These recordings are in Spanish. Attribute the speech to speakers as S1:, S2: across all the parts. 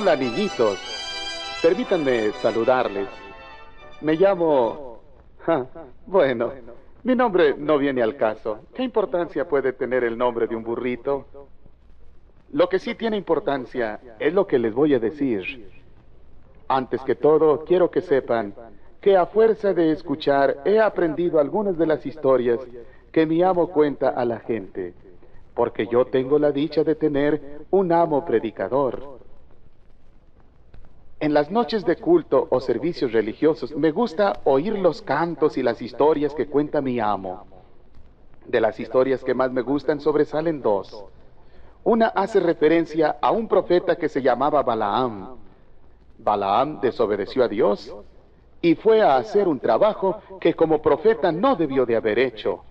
S1: Hola, niñitos. Permítanme saludarles. Me llamo... Bueno, mi nombre no viene al caso. ¿Qué importancia puede tener el nombre de un burrito? Lo que sí tiene importancia es lo que les voy a decir. Antes que todo, quiero que sepan que a fuerza de escuchar he aprendido algunas de las historias que mi amo cuenta a la gente, porque yo tengo la dicha de tener un amo predicador. En las noches de culto o servicios religiosos me gusta oír los cantos y las historias que cuenta mi amo. De las historias que más me gustan sobresalen dos. Una hace referencia a un profeta que se llamaba Balaam. Balaam desobedeció a Dios y fue a hacer un trabajo que como profeta no debió de haber hecho.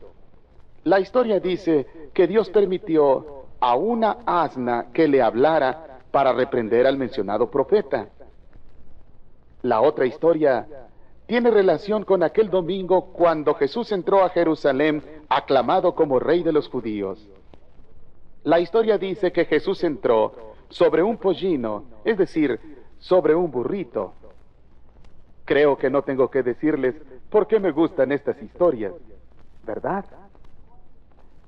S1: La historia dice que Dios permitió a una asna que le hablara para reprender al mencionado profeta. La otra historia tiene relación con aquel domingo cuando Jesús entró a Jerusalén aclamado como rey de los judíos. La historia dice que Jesús entró sobre un pollino, es decir, sobre un burrito. Creo que no tengo que decirles por qué me gustan estas historias, ¿verdad?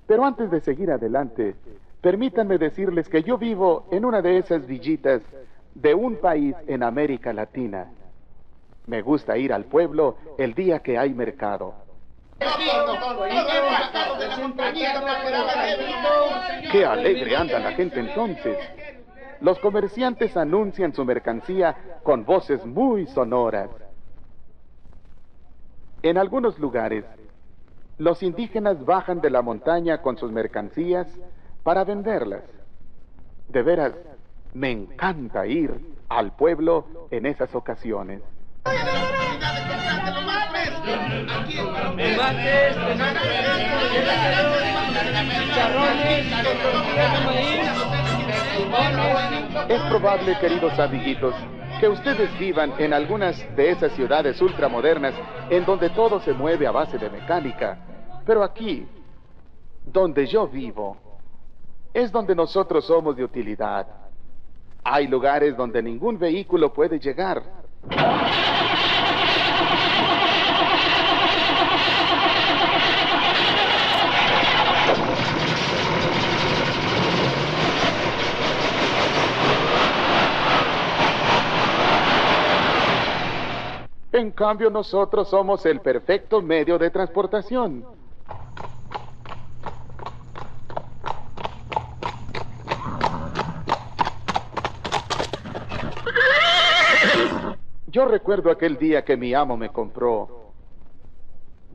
S1: Pero antes de seguir adelante, permítanme decirles que yo vivo en una de esas villitas de un país en América Latina. Me gusta ir al pueblo el día que hay mercado. Qué alegre anda la gente entonces. Los comerciantes anuncian su mercancía con voces muy sonoras. En algunos lugares, los indígenas bajan de la montaña con sus mercancías para venderlas. De veras, me encanta ir al pueblo en esas ocasiones. Es probable, queridos amiguitos, que ustedes vivan en algunas de esas ciudades ultramodernas en donde todo se mueve a base de mecánica. Pero aquí, donde yo vivo, es donde nosotros somos de utilidad. Hay lugares donde ningún vehículo puede llegar. En cambio, nosotros somos el perfecto medio de transportación. Yo recuerdo aquel día que mi amo me compró.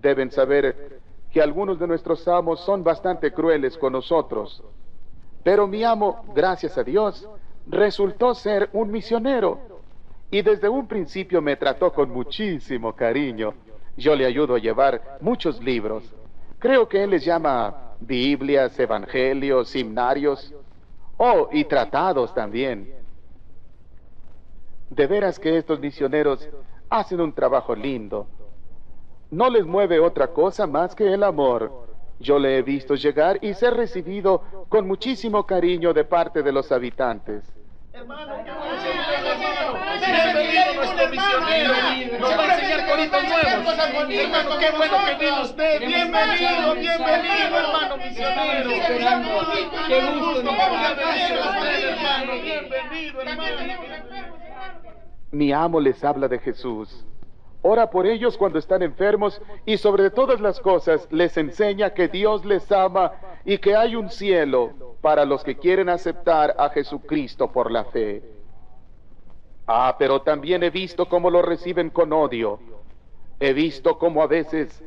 S1: Deben saber que algunos de nuestros amos son bastante crueles con nosotros. Pero mi amo, gracias a Dios, resultó ser un misionero y desde un principio me trató con muchísimo cariño. Yo le ayudo a llevar muchos libros. Creo que él les llama Biblias, Evangelios, himnarios, oh, y tratados también. De veras que estos misioneros hacen un trabajo lindo. No les mueve otra cosa más que el amor. Yo le he visto llegar y ser recibido con muchísimo cariño de parte de los habitantes. Hermano, bienvenido misionero. Nos va a enseñar coritos nuevos. Hermano, qué bueno que vino usted. Bienvenido, bienvenido, hermano misionero. Qué gusto. hermano. Bienvenido, hermano. Mi amo les habla de Jesús. Ora por ellos cuando están enfermos y sobre todas las cosas les enseña que Dios les ama y que hay un cielo para los que quieren aceptar a Jesucristo por la fe. Ah, pero también he visto cómo lo reciben con odio. He visto cómo a veces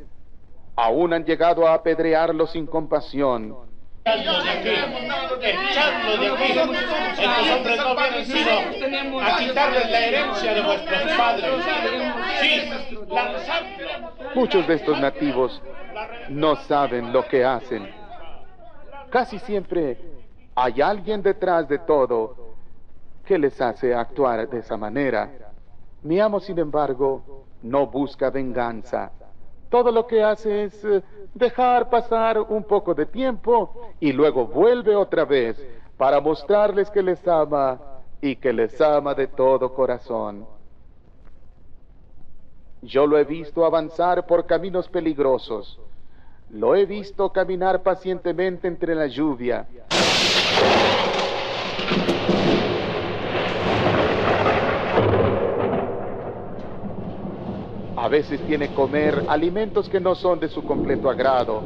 S1: aún han llegado a apedrearlo sin compasión Muchos de estos nativos no saben lo que hacen. Casi siempre hay alguien detrás de todo que les hace actuar de esa manera. Mi amo, sin embargo, no busca venganza. Todo lo que hace es eh, dejar pasar un poco de tiempo y luego vuelve otra vez para mostrarles que les ama y que les ama de todo corazón. Yo lo he visto avanzar por caminos peligrosos, lo he visto caminar pacientemente entre la lluvia. A veces tiene comer alimentos que no son de su completo agrado.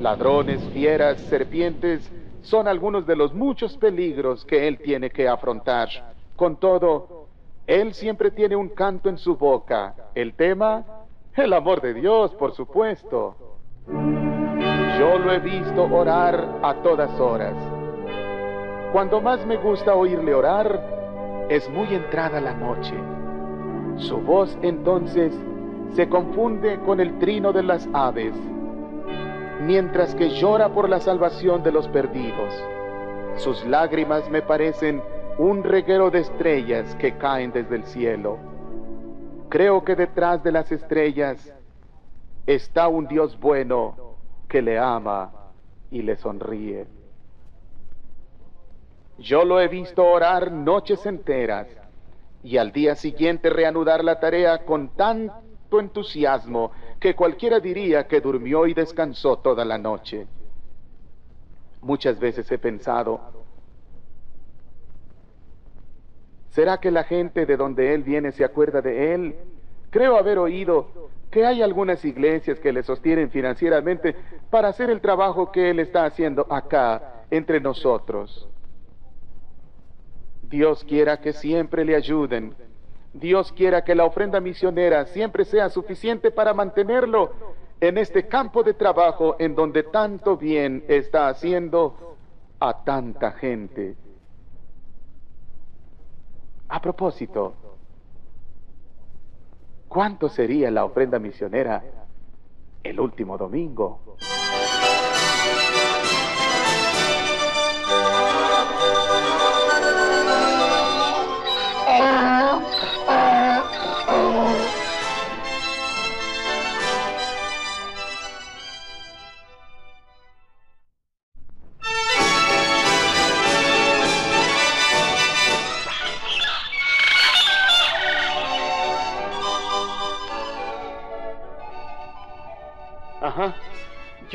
S1: Ladrones, fieras, serpientes son algunos de los muchos peligros que él tiene que afrontar. Con todo, él siempre tiene un canto en su boca. El tema, el amor de Dios, por supuesto. Yo lo he visto orar a todas horas. Cuando más me gusta oírle orar, es muy entrada la noche. Su voz entonces se confunde con el trino de las aves, mientras que llora por la salvación de los perdidos. Sus lágrimas me parecen un reguero de estrellas que caen desde el cielo. Creo que detrás de las estrellas está un Dios bueno que le ama y le sonríe. Yo lo he visto orar noches enteras y al día siguiente reanudar la tarea con tanto entusiasmo que cualquiera diría que durmió y descansó toda la noche. Muchas veces he pensado, ¿será que la gente de donde él viene se acuerda de él? Creo haber oído que hay algunas iglesias que le sostienen financieramente para hacer el trabajo que él está haciendo acá entre nosotros. Dios quiera que siempre le ayuden Dios quiera que la ofrenda misionera siempre sea suficiente para mantenerlo en este campo de trabajo en donde tanto bien está haciendo a tanta gente. A propósito, ¿cuánto sería la ofrenda misionera el último domingo?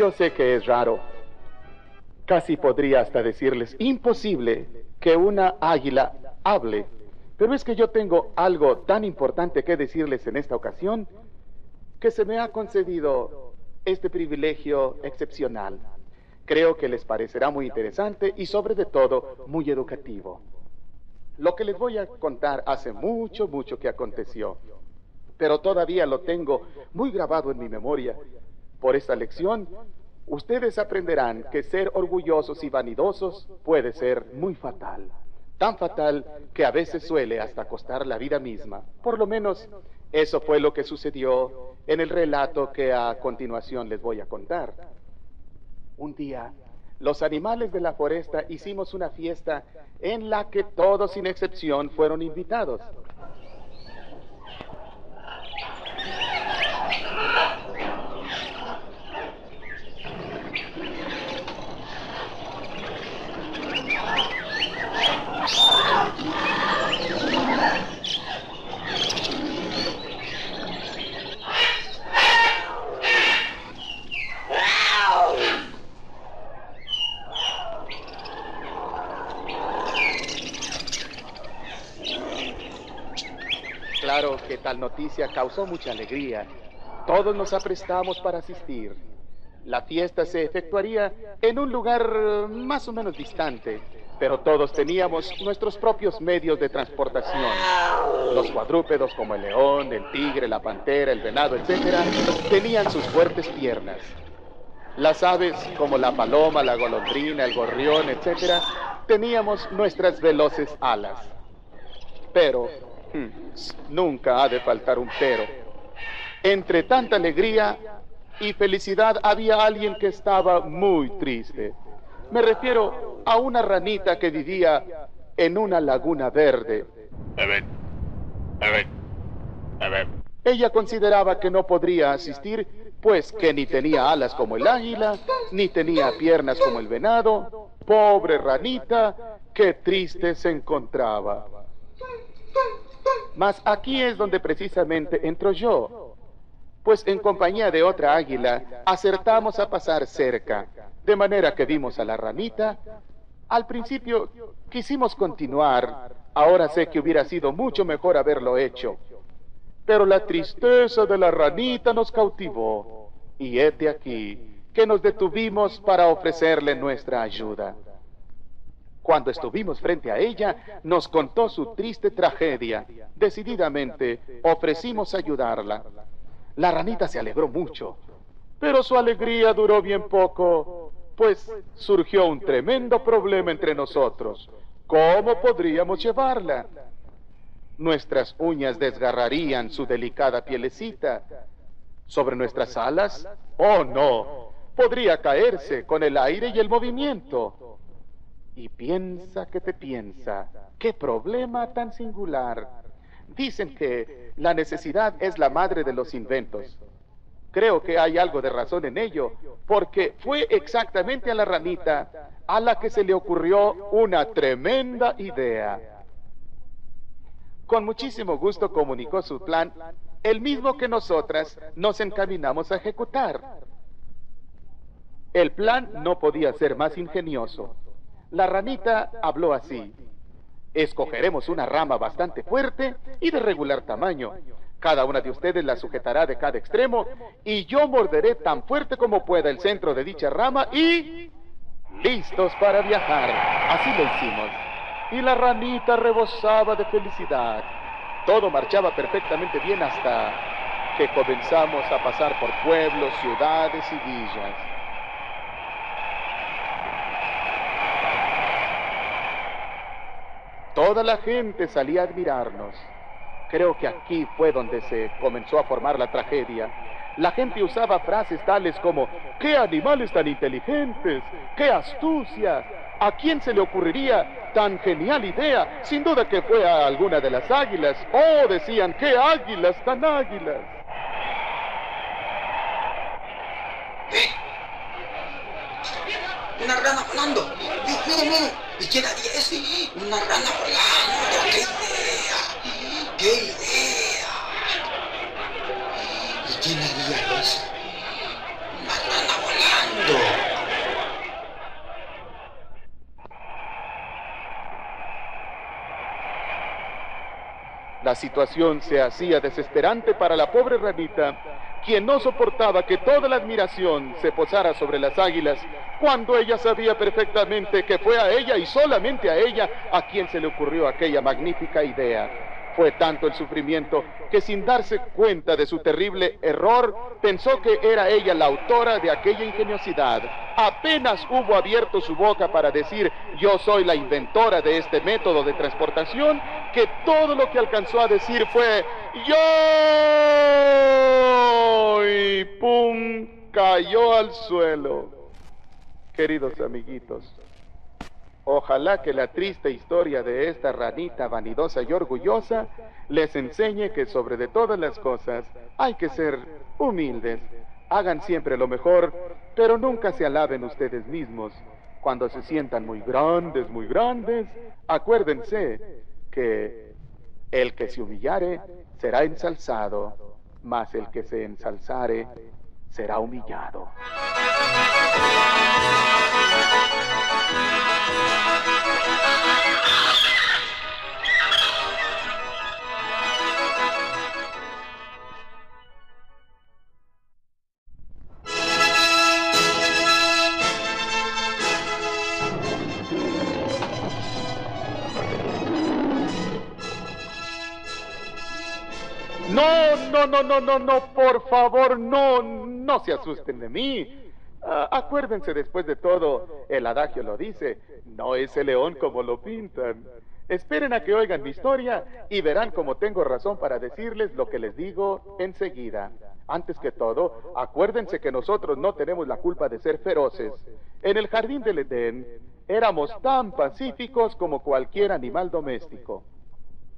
S1: Yo sé que es raro. Casi podría hasta decirles imposible que una águila hable. Pero es que yo tengo algo tan importante que decirles en esta ocasión que se me ha concedido este privilegio excepcional. Creo que les parecerá muy interesante y sobre todo muy educativo. Lo que les voy a contar hace mucho, mucho que aconteció, pero todavía lo tengo muy grabado en mi memoria por esta lección, ustedes aprenderán que ser orgullosos y vanidosos puede ser muy fatal. Tan fatal que a veces suele hasta costar la vida misma. Por lo menos eso fue lo que sucedió en el relato que a continuación les voy a contar. Un día, los animales de la foresta hicimos una fiesta en la que todos sin excepción fueron invitados. Claro que tal noticia causó mucha alegría. Todos nos aprestamos para asistir. La fiesta se efectuaría en un lugar eh, más o menos distante, pero todos teníamos nuestros propios medios de transportación. Los cuadrúpedos como el león, el tigre, la pantera, el venado, etc., tenían sus fuertes piernas. Las aves como la paloma, la golondrina, el gorrión, etc., teníamos nuestras veloces alas. Pero. Nunca ha de faltar un pero. Entre tanta alegría y felicidad había alguien que estaba muy triste. Me refiero a una ranita que vivía en una laguna verde. Ella consideraba que no podría asistir, pues que ni tenía alas como el águila, ni tenía piernas como el venado. Pobre ranita, qué triste se encontraba. Mas aquí es donde precisamente entro yo, pues en compañía de otra águila acertamos a pasar cerca, de manera que vimos a la ranita. Al principio quisimos continuar, ahora sé que hubiera sido mucho mejor haberlo hecho, pero la tristeza de la ranita nos cautivó, y hete aquí que nos detuvimos para ofrecerle nuestra ayuda. Cuando estuvimos frente a ella, nos contó su triste tragedia. Decididamente ofrecimos ayudarla. La ranita se alegró mucho, pero su alegría duró bien poco, pues surgió un tremendo problema entre nosotros. ¿Cómo podríamos llevarla? Nuestras uñas desgarrarían su delicada pielecita. ¿Sobre nuestras alas? Oh, no. Podría caerse con el aire y el movimiento. Y piensa que te piensa. ¡Qué problema tan singular! Dicen que la necesidad es la madre de los inventos. Creo que hay algo de razón en ello, porque fue exactamente a la ranita a la que se le ocurrió una tremenda idea. Con muchísimo gusto comunicó su plan, el mismo que nosotras nos encaminamos a ejecutar. El plan no podía ser más ingenioso. La ranita habló así. Escogeremos una rama bastante fuerte y de regular tamaño. Cada una de ustedes la sujetará de cada extremo y yo morderé tan fuerte como pueda el centro de dicha rama y... listos para viajar. Así lo hicimos. Y la ranita rebosaba de felicidad. Todo marchaba perfectamente bien hasta que comenzamos a pasar por pueblos, ciudades y villas. Toda la gente salía a admirarnos. Creo que aquí fue donde se comenzó a formar la tragedia. La gente usaba frases tales como, ¡qué animales tan inteligentes! ¡Qué astucia! ¿A quién se le ocurriría tan genial idea? Sin duda que fue a alguna de las águilas. ¡Oh! decían, ¡qué águilas tan águilas!
S2: ¡Eh! ¡Una rana volando! ¡Mire, mire! ¿Y quién haría eso? Una rana volando. ¡Qué idea! ¡Qué idea! ¿Y quién haría eso? Una rana volando.
S1: La situación se hacía desesperante para la pobre ranita, quien no soportaba que toda la admiración se posara sobre las águilas, cuando ella sabía perfectamente que fue a ella y solamente a ella a quien se le ocurrió aquella magnífica idea. Fue tanto el sufrimiento que sin darse cuenta de su terrible error, pensó que era ella la autora de aquella ingeniosidad. Apenas hubo abierto su boca para decir yo soy la inventora de este método de transportación, que todo lo que alcanzó a decir fue yo y pum, cayó al suelo. Queridos amiguitos, Ojalá que la triste historia de esta ranita vanidosa y orgullosa les enseñe que sobre de todas las cosas hay que ser humildes. Hagan siempre lo mejor, pero nunca se alaben ustedes mismos. Cuando se sientan muy grandes, muy grandes, acuérdense que el que se humillare será ensalzado, mas el que se ensalzare será humillado. No, no, no, no, por favor, no, no se asusten de mí. Ah, acuérdense después de todo, el adagio lo dice, no es el león como lo pintan. Esperen a que oigan mi historia y verán cómo tengo razón para decirles lo que les digo enseguida. Antes que todo, acuérdense que nosotros no tenemos la culpa de ser feroces. En el jardín del Edén éramos tan pacíficos como cualquier animal doméstico.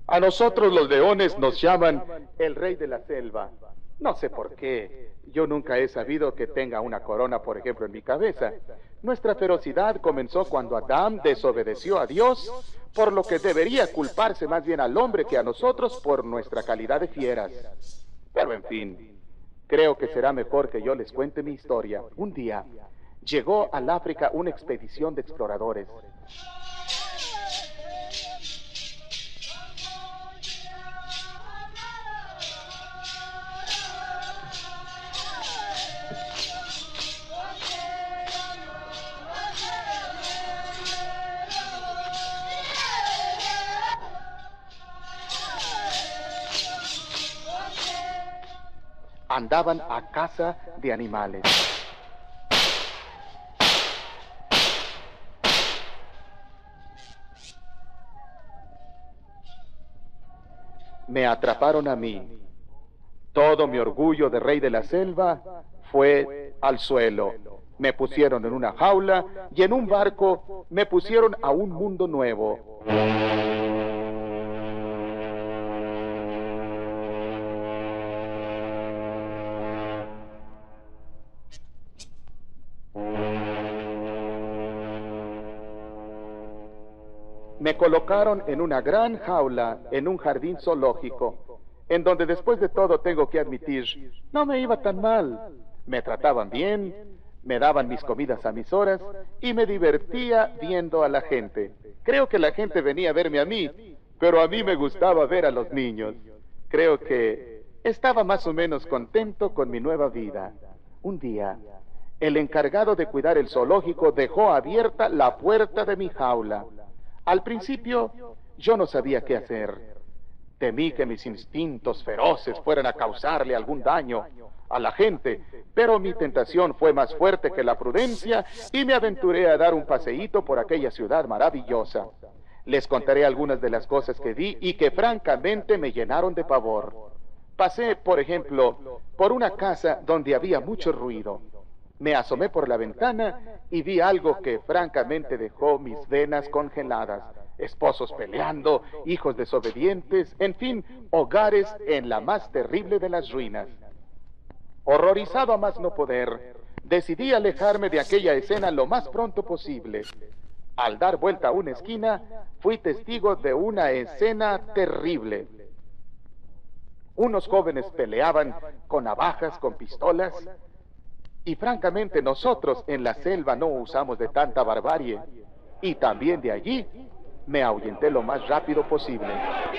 S1: A nosotros los leones nos llaman el rey de la selva. No sé por qué. Yo nunca he sabido que tenga una corona, por ejemplo, en mi cabeza. Nuestra ferocidad comenzó cuando Adán desobedeció a Dios, por lo que debería culparse más bien al hombre que a nosotros por nuestra calidad de fieras. Pero en fin, creo que será mejor que yo les cuente mi historia. Un día llegó al África una expedición de exploradores. Andaban a caza de animales. Me atraparon a mí. Todo mi orgullo de rey de la selva fue al suelo. Me pusieron en una jaula y en un barco me pusieron a un mundo nuevo. Colocaron en una gran jaula en un jardín zoológico, en donde después de todo tengo que admitir, no me iba tan mal. Me trataban bien, me daban mis comidas a mis horas y me divertía viendo a la gente. Creo que la gente venía a verme a mí, pero a mí me gustaba ver a los niños. Creo que estaba más o menos contento con mi nueva vida. Un día, el encargado de cuidar el zoológico dejó abierta la puerta de mi jaula. Al principio yo no sabía qué hacer. Temí que mis instintos feroces fueran a causarle algún daño a la gente, pero mi tentación fue más fuerte que la prudencia y me aventuré a dar un paseíto por aquella ciudad maravillosa. Les contaré algunas de las cosas que vi y que francamente me llenaron de pavor. Pasé, por ejemplo, por una casa donde había mucho ruido. Me asomé por la ventana y vi algo que francamente dejó mis venas congeladas. Esposos peleando, hijos desobedientes, en fin, hogares en la más terrible de las ruinas. Horrorizado a más no poder, decidí alejarme de aquella escena lo más pronto posible. Al dar vuelta a una esquina, fui testigo de una escena terrible. Unos jóvenes peleaban con navajas, con pistolas, y francamente nosotros en la selva no usamos de tanta barbarie. Y también de allí me ahuyenté lo más rápido posible.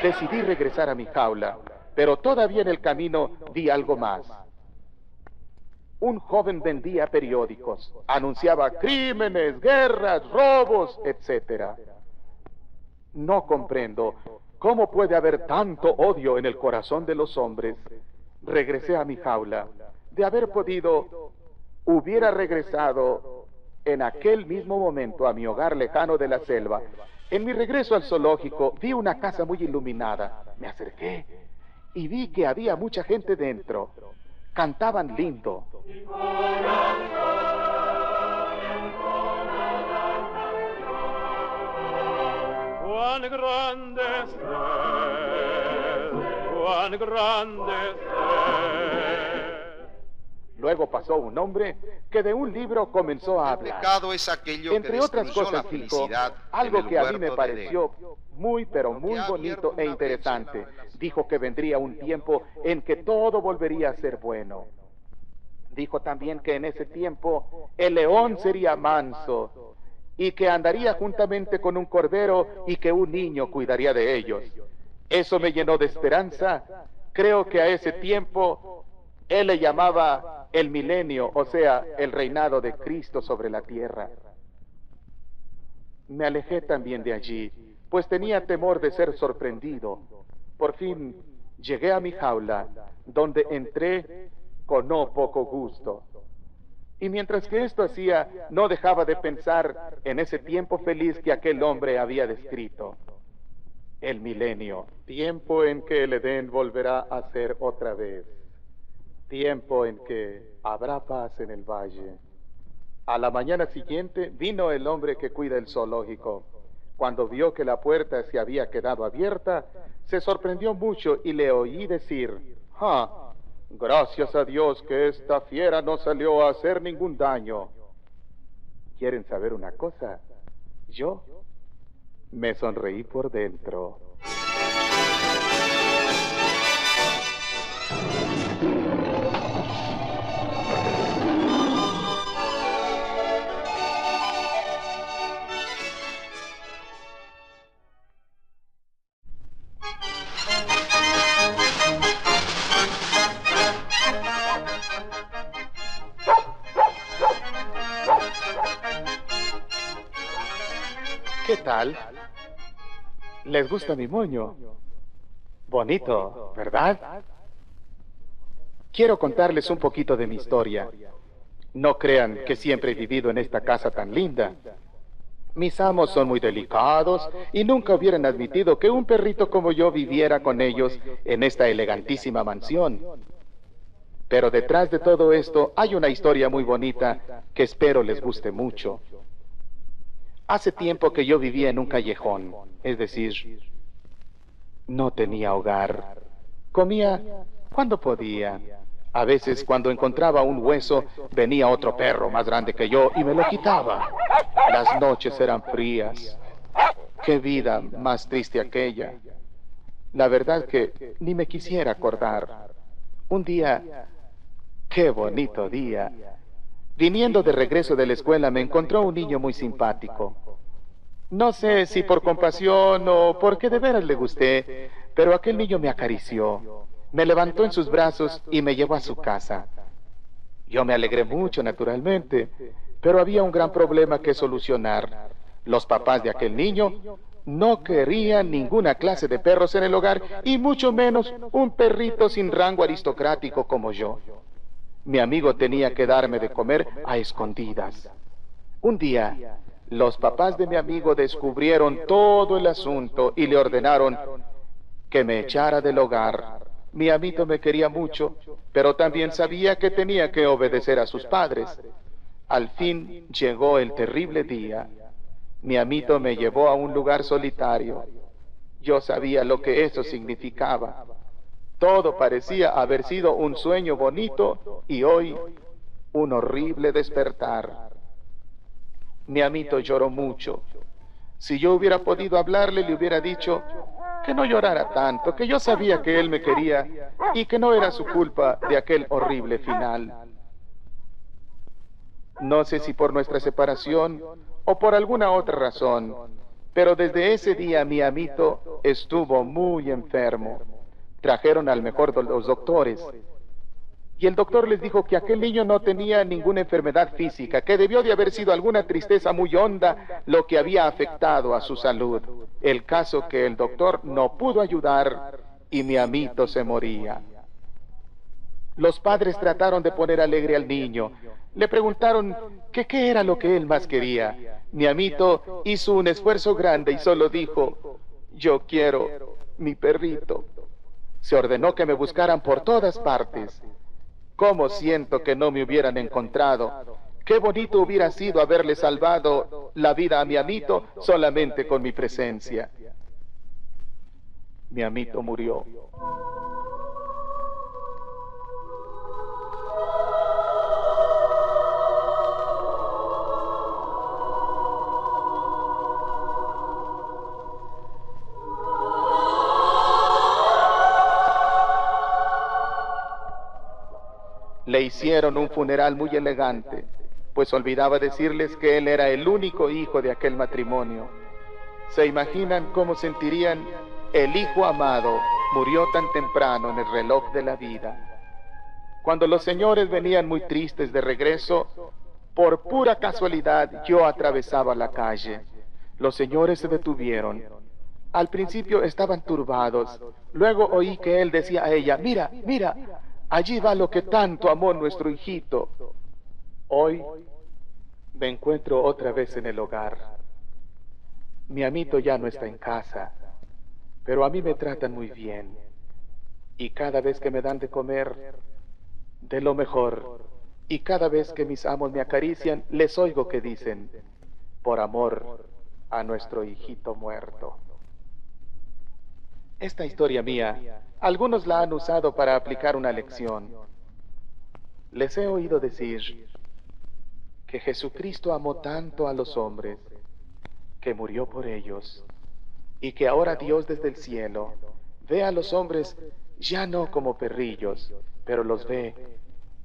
S1: Decidí regresar a mi jaula, pero todavía en el camino vi algo más. Un joven vendía periódicos, anunciaba crímenes, guerras, robos, etc. No comprendo cómo puede haber tanto odio en el corazón de los hombres. Regresé a mi jaula. De haber podido, hubiera regresado en aquel mismo momento a mi hogar lejano de la selva. En mi regreso al zoológico vi una casa muy iluminada. Me acerqué y vi que había mucha gente dentro. Cantaban lindo. grande grande Luego pasó un hombre que de un libro comenzó a hablar.
S2: es aquello
S1: Entre otras cosas dijo algo que a mí me pareció muy pero muy bonito e interesante. Dijo que vendría un tiempo en que todo volvería a ser bueno. Dijo también que en ese tiempo el león sería manso y que andaría juntamente con un cordero y que un niño cuidaría de ellos. Eso me llenó de esperanza. Creo que a ese tiempo él le llamaba el milenio, o sea, el reinado de Cristo sobre la tierra. Me alejé también de allí, pues tenía temor de ser sorprendido. Por fin llegué a mi jaula, donde entré con no poco gusto. Y mientras que esto hacía, no dejaba de pensar en ese tiempo feliz que aquel hombre había descrito. El milenio, tiempo en que el Edén volverá a ser otra vez tiempo en que habrá paz en el valle. A la mañana siguiente vino el hombre que cuida el zoológico. Cuando vio que la puerta se había quedado abierta, se sorprendió mucho y le oí decir, ah, Gracias a Dios que esta fiera no salió a hacer ningún daño. ¿Quieren saber una cosa? Yo me sonreí por dentro. ¿Qué tal? ¿Les gusta mi moño? Bonito, ¿verdad? Quiero contarles un poquito de mi historia. No crean que siempre he vivido en esta casa tan linda. Mis amos son muy delicados y nunca hubieran admitido que un perrito como yo viviera con ellos en esta elegantísima mansión. Pero detrás de todo esto hay una historia muy bonita que espero les guste mucho. Hace tiempo que yo vivía en un callejón, es decir, no tenía hogar. Comía cuando podía. A veces cuando encontraba un hueso venía otro perro más grande que yo y me lo quitaba. Las noches eran frías. Qué vida más triste aquella. La verdad que ni me quisiera acordar. Un día, qué bonito día. Viniendo de regreso de la escuela me encontró un niño muy simpático. No sé si por compasión o porque de veras le gusté, pero aquel niño me acarició, me levantó en sus brazos y me llevó a su casa. Yo me alegré mucho, naturalmente, pero había un gran problema que solucionar. Los papás de aquel niño no querían ninguna clase de perros en el hogar y mucho menos un perrito sin rango aristocrático como yo. Mi amigo tenía que darme de comer a escondidas. Un día, los papás de mi amigo descubrieron todo el asunto y le ordenaron que me echara del hogar. Mi amigo me quería mucho, pero también sabía que tenía que obedecer a sus padres. Al fin llegó el terrible día. Mi amigo me llevó a un lugar solitario. Yo sabía lo que eso significaba. Todo parecía haber sido un sueño bonito y hoy un horrible despertar. Mi amito lloró mucho. Si yo hubiera podido hablarle, le hubiera dicho que no llorara tanto, que yo sabía que él me quería y que no era su culpa de aquel horrible final. No sé si por nuestra separación o por alguna otra razón, pero desde ese día mi amito estuvo muy enfermo. Trajeron al mejor de los doctores. Y el doctor les dijo que aquel niño no tenía ninguna enfermedad física, que debió de haber sido alguna tristeza muy honda lo que había afectado a su salud. El caso que el doctor no pudo ayudar y mi amito se moría. Los padres trataron de poner alegre al niño. Le preguntaron qué era lo que él más quería. Mi amito hizo un esfuerzo grande y solo dijo, yo quiero mi perrito. Se ordenó que me buscaran por todas partes. ¿Cómo siento que no me hubieran encontrado? Qué bonito hubiera sido haberle salvado la vida a mi amito solamente con mi presencia. Mi amito murió. Le hicieron un funeral muy elegante, pues olvidaba decirles que él era el único hijo de aquel matrimonio. ¿Se imaginan cómo sentirían el hijo amado murió tan temprano en el reloj de la vida? Cuando los señores venían muy tristes de regreso, por pura casualidad yo atravesaba la calle. Los señores se detuvieron. Al principio estaban turbados. Luego oí que él decía a ella, mira, mira, Allí va lo que tanto amó nuestro hijito. Hoy me encuentro otra vez en el hogar. Mi amito ya no está en casa, pero a mí me tratan muy bien. Y cada vez que me dan de comer, de lo mejor. Y cada vez que mis amos me acarician, les oigo que dicen, por amor a nuestro hijito muerto. Esta historia mía, algunos la han usado para aplicar una lección. Les he oído decir que Jesucristo amó tanto a los hombres que murió por ellos y que ahora Dios desde el cielo ve a los hombres ya no como perrillos, pero los ve